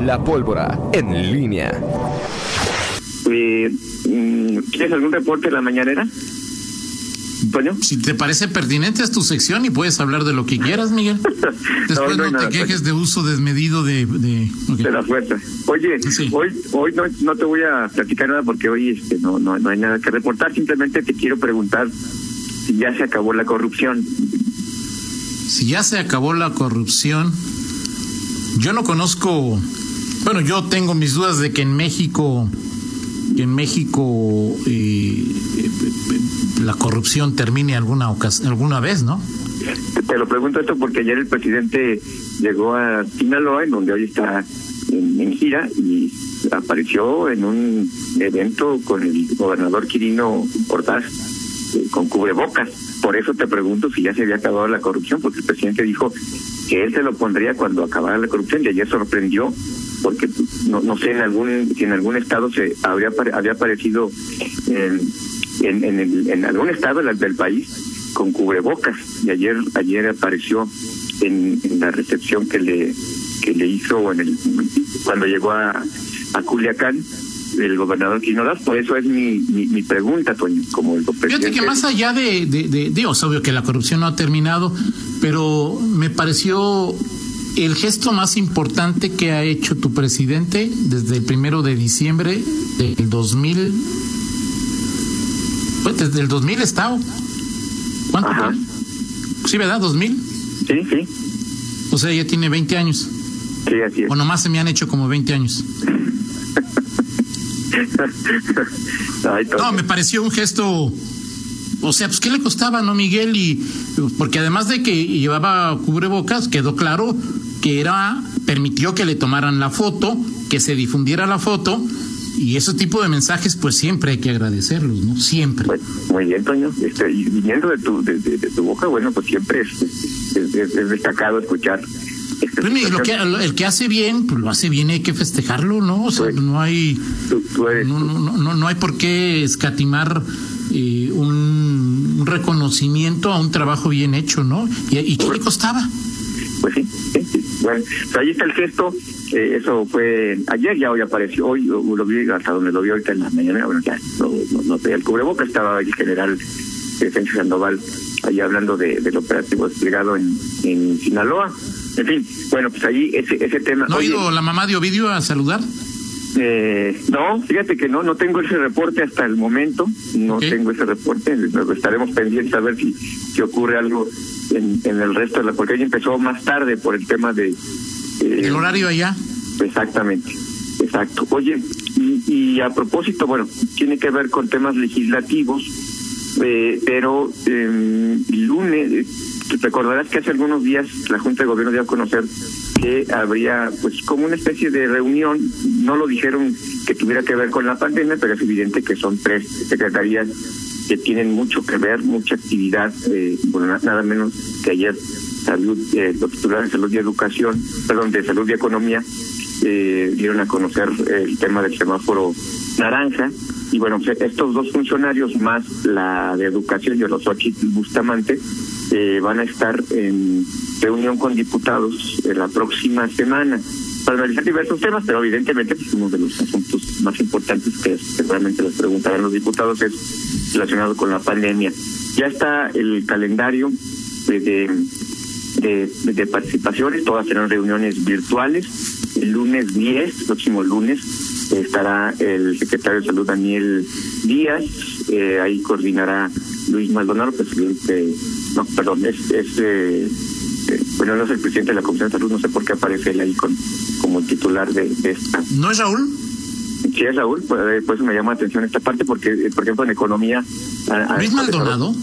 La pólvora en línea. Eh, mm, ¿Quieres algún reporte de la mañanera? Bueno. Si te parece pertinente es tu sección y puedes hablar de lo que quieras, Miguel. Después no, te quejes de uso desmedido de... De, de la fuerza. Oye, hoy hoy no, no, te voy a platicar nada porque hoy este, no, no, no hay nada que reportar. Simplemente te quiero preguntar si ya se acabó la corrupción. Si ya se acabó la corrupción, yo no conozco... Bueno, yo tengo mis dudas de que en México que en México eh, la corrupción termine alguna alguna vez, ¿no? Te lo pregunto esto porque ayer el presidente llegó a Sinaloa, en donde hoy está en, gira, y apareció en un evento con el gobernador Quirino Ordaz eh, con cubrebocas. Por eso te pregunto si ya se había acabado la corrupción, porque el presidente dijo que él se lo pondría cuando acabara la corrupción y ayer sorprendió porque no, no sé en algún si en algún estado se habría había aparecido en, en, en, algún estado del país con cubrebocas y ayer ayer apareció en, la recepción que le que le hizo en el cuando llegó a, a Culiacán el gobernador Quinolas, por eso es mi, mi, pregunta, Toño, como el presidente. Fíjate que más allá de, de, de, Dios, obvio que la corrupción no ha terminado, pero me pareció el gesto más importante que ha hecho tu presidente desde el primero de diciembre del 2000. Pues desde el 2000 está. ¿Cuánto? Sí, ¿verdad? ¿2000? Sí, sí. O sea, ya tiene 20 años. Sí, así es. O nomás se me han hecho como 20 años. no, me pareció un gesto. O sea, pues, ¿qué le costaba, no, Miguel? Y porque además de que llevaba cubrebocas, quedó claro que era permitió que le tomaran la foto, que se difundiera la foto y ese tipo de mensajes pues siempre hay que agradecerlos, ¿no? Siempre. muy bien, Toño. Este, y viniendo de tu, de, tu boca, bueno, pues siempre es, es, destacado escuchar. Pues lo que, el que hace bien, pues lo hace bien, hay que festejarlo, ¿no? O sea, pues, no hay no, no, no, no, hay por qué escatimar eh, un, reconocimiento a un trabajo bien hecho, ¿no? ¿Y, y qué le costaba? Bueno, pues ahí está el gesto. Eh, eso fue ayer, ya hoy apareció. Hoy lo vi hasta donde lo vi ahorita en la mañana. Bueno, ya no, no, no el cubreboca. Estaba el general Defensa Sandoval ahí hablando de, del operativo desplegado en, en Sinaloa. En fin, bueno, pues ahí ese, ese tema. ¿No ha ido la mamá de Ovidio a saludar? Eh, no, fíjate que no, no tengo ese reporte hasta el momento, no tengo ese reporte, estaremos pendientes a ver si, si ocurre algo en, en el resto de la, porque ella empezó más tarde por el tema de... Eh, ¿El horario allá? Exactamente, exacto. Oye, y, y, a propósito, bueno, tiene que ver con temas legislativos, eh, pero eh, el lunes, recordarás que hace algunos días la Junta de Gobierno dio a conocer que habría pues como una especie de reunión, no lo dijeron que tuviera que ver con la pandemia, pero es evidente que son tres secretarías que tienen mucho que ver, mucha actividad, eh, bueno, nada menos que ayer salud, eh, de salud y educación, perdón, de salud y economía, eh, dieron a conocer el tema del semáforo naranja. Y bueno, estos dos funcionarios más la de educación y los ocho Bustamante eh, van a estar en reunión con diputados en la próxima semana para analizar diversos temas, pero evidentemente pues, uno de los asuntos más importantes que seguramente les preguntarán los diputados es relacionado con la pandemia. Ya está el calendario de, de, de, participaciones, todas serán reuniones virtuales. El lunes 10, próximo lunes, estará el secretario de Salud Daniel Díaz, eh, ahí coordinará Luis Maldonado, presidente, no, perdón, es, eh, eh, bueno, no es el presidente de la Comisión de Salud, no sé por qué aparece él ahí con, como titular de, esta. ¿No es Raúl? Sí, es Raúl, pues, eh, por, eso me llama la atención esta parte, porque, eh, por ejemplo, en economía... ¿Luis Maldonado?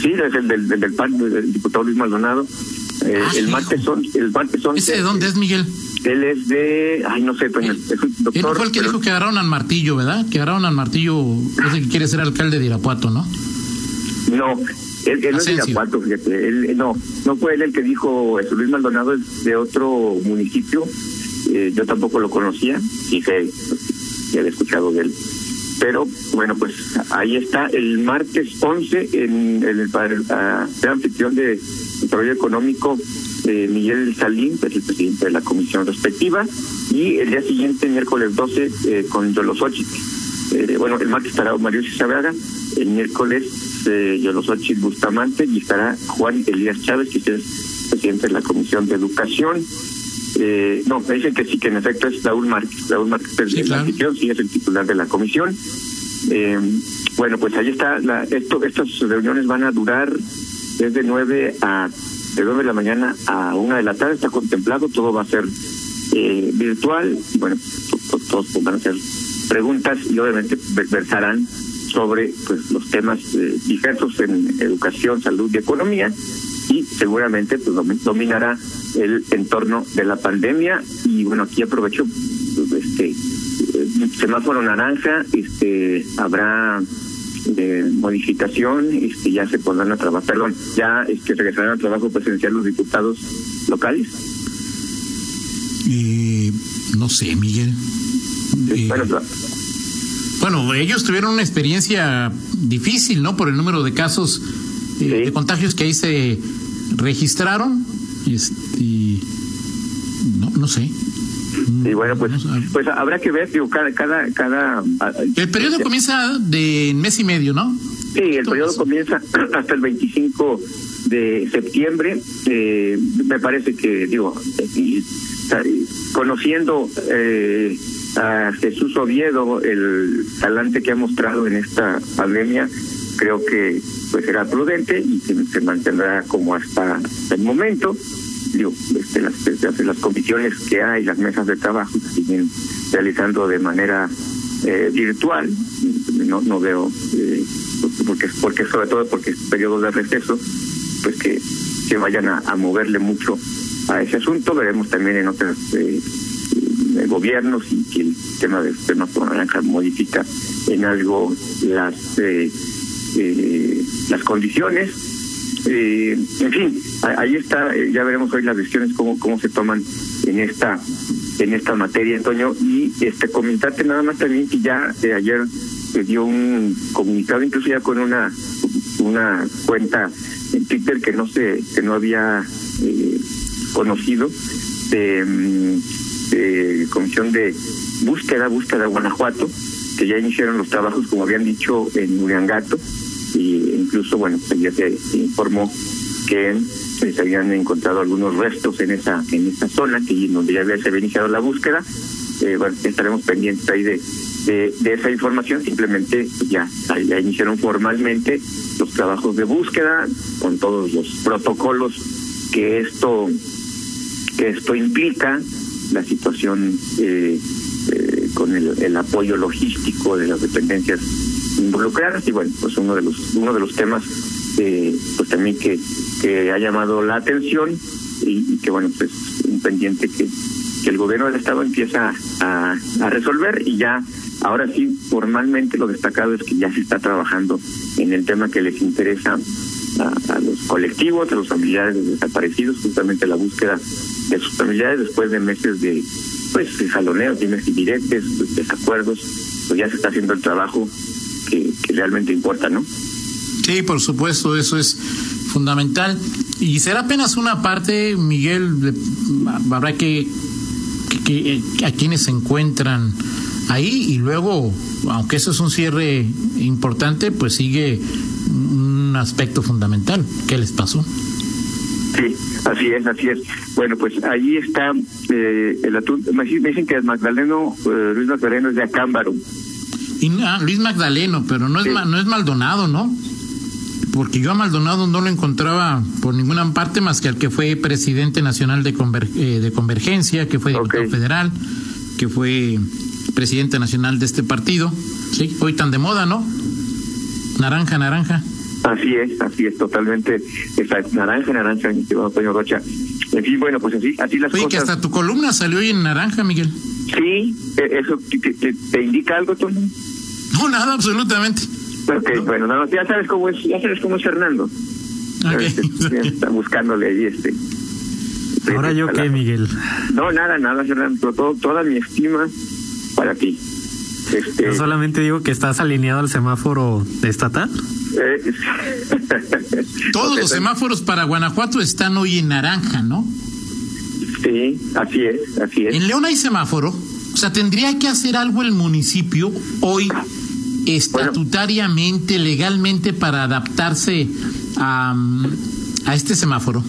Sí, es el del, del, PAN, el diputado Luis Maldonado. Ah, el martes son, el martes son. ¿Ese de dónde es, Miguel? Él es de, ay, no sé, es un doctor. Él fue el que dijo que agarraron al martillo, ¿verdad? Que agarraron al martillo, es el que quiere ser alcalde de Irapuato, ¿no? No, él, no es de Irapuato, fíjate. Él, no, no fue él el que dijo, eso Luis Maldonado es de otro municipio. Eh, yo tampoco lo conocía, y sé, ya había escuchado de él. Pero bueno, pues ahí está el martes 11 en, el, el, anfitrión de desarrollo económico eh, Miguel Salín, que es el presidente de la comisión respectiva, y el día siguiente, miércoles 12, eh, con Yolosochitl. Eh, bueno, el martes estará Mario Cisabraga, el miércoles eh, Yolosochitl Bustamante y estará Juan Elías Chávez, que es presidente de la comisión de educación. Eh, no, me dicen que sí, que en efecto es Raúl Márquez. Raúl Márquez es Sí, claro. sí es el titular de la comisión. Eh, bueno, pues ahí está. La, esto, estas reuniones van a durar desde 9 a de 9 de la mañana a 1 de la tarde. Está contemplado, todo va a ser eh, virtual. Y bueno, to- todos podrán hacer preguntas y obviamente ver- versarán sobre pues los temas eh, diversos en educación, salud y economía y seguramente pues domi- dominará el entorno de la pandemia y bueno aquí aprovecho este eh, semáforo naranja este habrá de modificación este ya se pondrán a trabajar perdón ya este regresarán al trabajo presencial los diputados locales Eh, no sé, Miguel. Eh, bueno ellos tuvieron una experiencia difícil, ¿no? Por el número de casos eh, Sí. de contagios que ahí se registraron. Este, no, no sé. y bueno pues pues habrá que ver digo cada cada cada ah, El periodo comienza de mes y medio, ¿no? Sí, el periodo comienza hasta el 25 de septiembre. Eh, me parece que, digo, y- y- conociendo eh, a Jesús Oviedo, el talante que ha mostrado en esta pandemia, creo que pues será prudente y se mantendrá como hasta el momento. Digo, este, las, comisiones que hay, las mesas de trabajo se siguen realizando de manera eh, virtual. No, no veo, eh, porque, porque sobre todo porque es periodo de receso, pues que, que vayan a, moverle mucho a ese asunto. Veremos también en otros eh, gobiernos y que el tema del tema por naranja modifica en algo las eh, eh, las condiciones. Eh, en fin, ahí está, eh, ya veremos hoy las decisiones cómo cómo se toman en esta en esta materia, Antonio, y este comentarte nada más también que ya de ayer se dio un comunicado, incluso ya con una una cuenta en Twitter que no se que no había eh, conocido de, mm, de comisión de búsqueda búsqueda Guanajuato que ya iniciaron los trabajos como habían dicho en Uriangato incluso bueno pues ya se informó que se habían encontrado algunos restos en esa en esa zona que donde ya había, se había iniciado la búsqueda. Eh, bueno estaremos pendientes ahí de, de, esa información. Simplemente pues, ya ya iniciaron formalmente los trabajos de búsqueda con todos los protocolos que esto que esto implica la situación eh, eh, con el, el apoyo logístico de las dependencias involucradas y bueno pues uno de los uno de los temas eh, pues también que que ha llamado la atención y, que bueno pues un pendiente que que el gobierno del estado empieza a, a resolver y ya ahora sí formalmente lo destacado es que ya se está trabajando en el tema que les interesa a, los colectivos, a los familiares de desaparecidos, justamente la búsqueda de sus familiares después de meses de pues de jaloneos, dimes y pues, desacuerdos, pues ya se está haciendo el trabajo que, que realmente importa, ¿no? Sí, por supuesto, eso es fundamental. Y será apenas una parte, Miguel, de- habrá que, que, que- a quienes se encuentran ahí y luego, aunque eso es un cierre importante, pues sigue un aspecto fundamental. ¿Qué les pasó? Sí, así es, así es. Bueno, pues ahí está eh, el dicen me dicen que el Magdaleno, eh, Luis Magdaleno es de Acámbaro. Y, ah, Luis Magdaleno, pero no es, Sí. No es Maldonado, ¿no? Porque yo a Maldonado no lo encontraba por ninguna parte más que al que fue presidente nacional de, Conver- eh, de Convergencia, que fue diputado federal, que fue presidente nacional de este partido. Sí, hoy tan de moda, ¿no? Naranja, naranja. Así es, así es, totalmente. Exacto. Naranja, naranja, estimado Antonio Rocha. En fin, bueno, pues así, así las Oye, que cosas. hasta tu columna salió hoy en naranja, Miguel. Sí, eh, eso te, te- te indica algo, Tony. No, nada, absolutamente. Ok, bueno, nada más, ya sabes cómo es, ya sabes cómo es Fernando. Este, está buscándole ahí este. Ahora yo qué, Miguel. No, nada, nada, Fernando. Todo, toda mi estima para ti. Este, Yo solamente digo que estás alineado al semáforo estatal. eh, Todos los semáforos para Guanajuato están hoy en naranja, ¿no? Sí, así es, así es. En León hay semáforo. O sea, tendría que hacer algo el municipio hoy estatutariamente, legalmente, para adaptarse a, a este semáforo.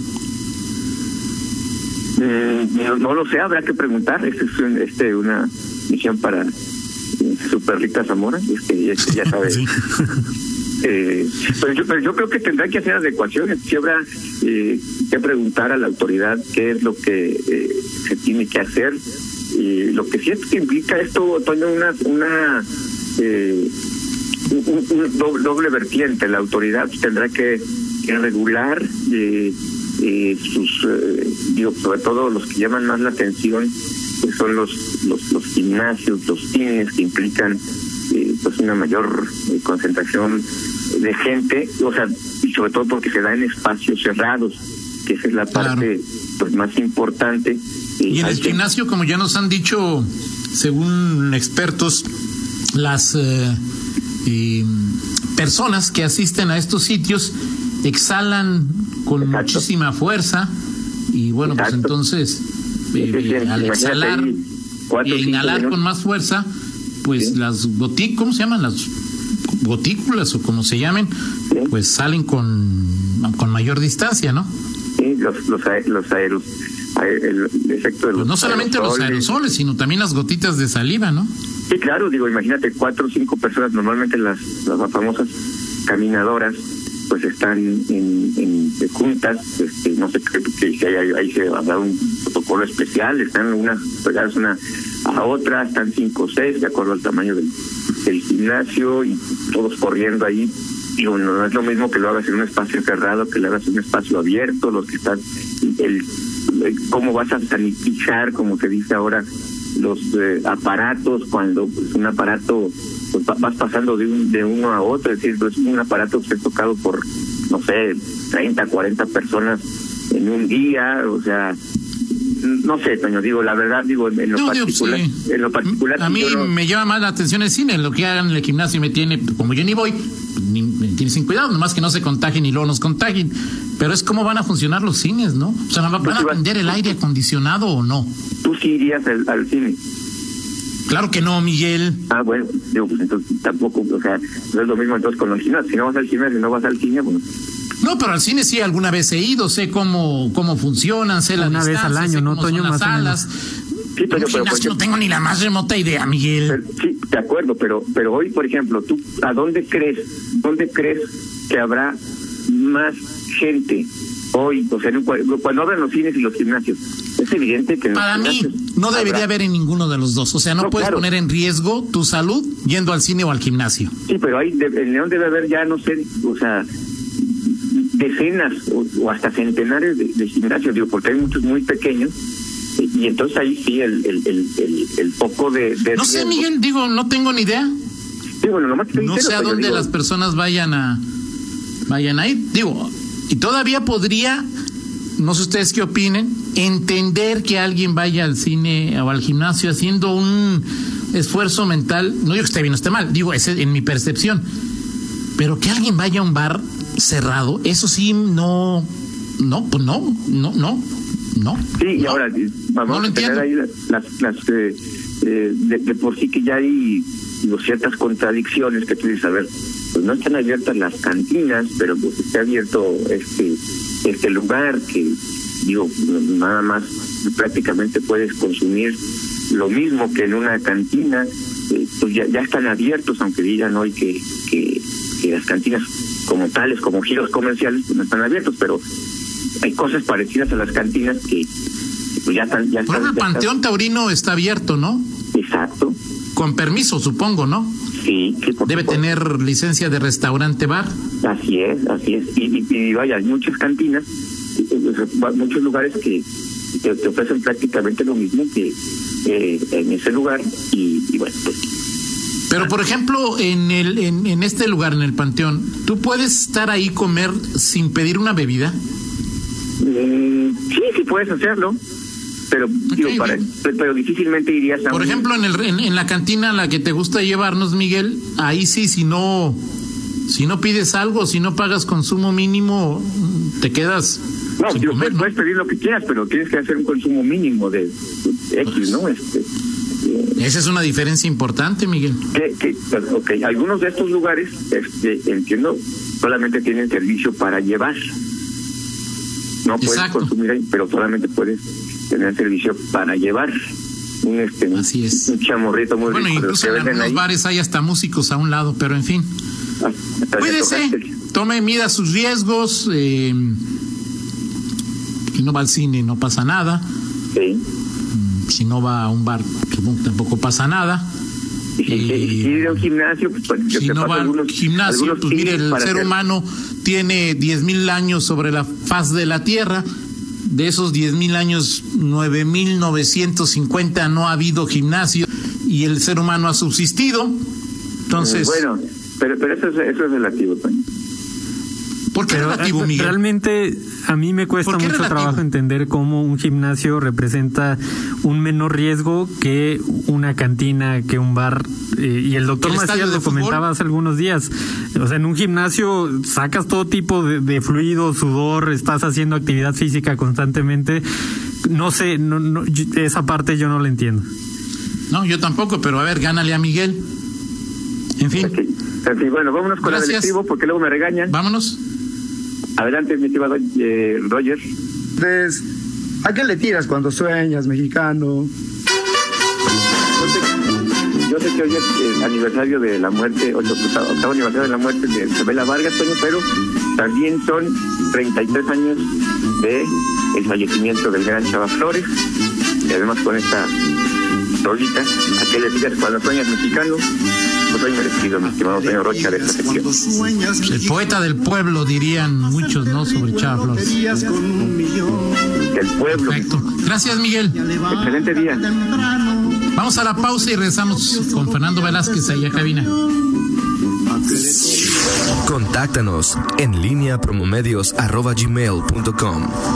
Mm, no, no lo sé, habrá que preguntar. Esta es un- este, una misión para eh, Superrita Zamora, este, ya, ya sabe. Sí. Eh, pero, yo, pero yo creo que tendrá que hacer adecuaciones. Sí habrá eh, que preguntar a la autoridad qué es lo que eh, se tiene que hacer. Y lo que sí es que implica esto, Toño, una, una eh, doble, doble vertiente. La autoridad tendrá que, que regular eh, eh, sus, eh, digo, sobre todo los que llaman más la atención, que son los, los, los gimnasios, los cines, que implican eh, pues una mayor concentración de gente, o sea, y sobre todo porque se da en espacios cerrados, que esa es la Claro. parte pues más importante. Y en el gimnasio, como ya nos han dicho, según expertos, las eh, eh, personas que asisten a estos sitios exhalan con Exacto. muchísima fuerza y bueno, pues entonces eh, al exhalar y cinco inhalar con más fuerza, pues Sí. las gotículas, ¿cómo se llaman? Las gotículas o como se llamen, Sí. pues salen con, con mayor distancia, ¿no? Sí, los, los, los aeros, ae- el, efecto de Pues los no solamente los aerosoles, sino también las gotitas de saliva, ¿no? Sí, claro, digo, imagínate, cuatro o cinco personas, normalmente las, las más famosas caminadoras, pues están en, juntas, este, no sé qué, si hay- ahí se dar un protocolo especial, están unas pegadas una a otra, están cinco o seis, de acuerdo al tamaño del, gimnasio, y todos corriendo ahí. Digo, no, no es lo mismo que lo hagas en un espacio cerrado, que lo hagas en un espacio abierto, los que están, el, el- cómo vas a sanitizar, como se dice ahora, los eh, aparatos cuando pues, un aparato pues, va- vas pasando de un de uno a otro es decir pues, un aparato que es tocado por no sé 30 40 personas en un día o sea no sé Toño digo la verdad digo en lo No, digo, particular sí. en lo particular A mí no- me llama más la atención el cine, lo que hagan en el gimnasio me tiene, como yo ni voy, ni, me tiene sin cuidado, nomás que no se contagien y luego nos contagien. Pero es cómo van a funcionar los cines, ¿no? O sea, ¿van a Pues va- prender el aire acondicionado o no? Tú sí irías al, al cine Claro que no, Miguel. ah bueno digo pues entonces tampoco o sea no es lo mismo entonces con el gimnasio si no vas al gimnasio no vas al cine bueno No, pero al cine sí alguna vez he ido, sé cómo, cómo funcionan, sé la Una vez al año, ¿no, Toño? Más salas. Sí, pero, por gimnasio no tengo ni la más remota idea, Miguel. Pero, sí, de acuerdo, pero pero hoy, por ejemplo, tú a dónde crees, dónde crees que habrá más gente hoy, o sea, en un cua- cuando abran los cines y los gimnasios? Es evidente que Para mí no debería habrá- haber en ninguno de los dos. O sea, no, No, puedes claro. poner en riesgo tu salud yendo al cine o al gimnasio. Sí, pero ahí en León debe haber ya no sé, o sea, decenas o, o hasta centenares de, de gimnasios, digo, porque hay muchos muy pequeños. Y, y entonces ahí sí el el el el, el foco de, de No sé, riesgo- Miguel, digo, no tengo ni idea. Sí, bueno, nomás No sé a dónde digo, las personas vayan a vayan a ir. Digo, y todavía podría, no sé ustedes qué opinen, entender que alguien vaya al cine o al gimnasio haciendo un esfuerzo mental. No digo que esté bien o esté mal, digo, ese en mi percepción. Pero que alguien vaya a un bar cerrado, eso sí, no, no, pues no, no, no, no. Sí, y no. ahora vamos No a tener ahí las, las, las, eh, eh, de, de por sí que ya hay digo, ciertas contradicciones que tú dices, a ver, pues no están abiertas las cantinas, pero pues está abierto este este lugar que, digo, nada más prácticamente puedes consumir lo mismo que en una cantina, eh, pues ya, ya están abiertos, aunque digan hoy que, que, que las cantinas como tales, como giros comerciales, pues no están abiertos, pero hay cosas parecidas a las cantinas que pues ya están ya están- el ya están- Panteón Taurino está abierto, ¿no? exacto Con permiso, supongo, ¿no? Sí, sí por Debe supuesto. tener licencia de restaurante bar. así es así es y, y, y vaya hay muchas cantinas y, y, muchos lugares que te, te ofrecen prácticamente lo mismo que eh, en ese lugar y, y bueno pues Pero por ejemplo, en el en, en este lugar, en el Panteón, ¿tú puedes estar ahí comer sin pedir una bebida? mm, sí sí puedes hacerlo pero digo para pero difícilmente irías a Por un- ejemplo, en, el, en, en la cantina a la que te gusta llevarnos, Miguel, ahí sí, si no si no pides algo, si no pagas consumo mínimo, te quedas No, sin digo, comer, puedes, ¿no? puedes pedir lo que quieras, pero tienes que hacer un consumo mínimo de X, ¿no? Este, Esa es una diferencia importante, Miguel. que, que, ok, algunos de estos lugares, este, entiendo, solamente tienen servicio para llevar. No puedes Exacto. consumir ahí, pero solamente puedes tener servicio para llevar. Un, este, Así es. un chamorrito muy Bueno, rico los incluso en ahí. bares hay hasta músicos a un lado, pero en fin. Hasta que Cuídese, tome, mida sus riesgos. Eh, si no va al cine, no pasa nada. Sí. Si no va a un bar, tampoco pasa nada. Y si, Eh, y si ir a un gimnasio, pues, pues, si no va al gimnasio, pues mire, el ser hacer- humano tiene 10.000 años sobre la faz de la Tierra. De esos 10.000 años, 9.950 no ha habido gimnasio y el ser humano ha subsistido. Entonces, Bueno, pero, pero eso, es, eso es relativo, Toño. ¿por qué Pero relativo, eh, Miguel? realmente a mí me cuesta ¿Por qué mucho relativo? trabajo entender cómo un gimnasio representa un menor riesgo que una cantina, que un bar. eh, y el doctor ¿El Macías lo fútbol? comentaba hace algunos días. O sea, en un gimnasio sacas todo tipo de, de fluido, sudor, estás haciendo actividad física constantemente. No sé, no, no, yo- esa parte yo no la entiendo. No, yo tampoco, pero a ver, gánale a Miguel. En fin, Ok. Así, bueno, vámonos con el porque luego me regañan. vámonos. Adelante, mi estimado eh, Roger. Entonces, ¿a qué le tiras cuando sueñas, mexicano? Yo sé, que hoy es el aniversario de la muerte, octavo aniversario de la muerte de Isabela Vargas, pero también son 33 años de el fallecimiento del gran Chava Flores. Y además con esta rolita, ¿a qué le tiras cuando sueñas mexicano? Pues hoy merecido, mi estimado Toño Rocha de esta sección. El poeta del pueblo, dirían muchos, ¿no? Sobre Chava Flores. El pueblo. Perfecto. Gracias, Miguel. Excelente día. Vamos a la pausa y regresamos con Fernando Velázquez allá a cabina. Contáctanos en línea promomedios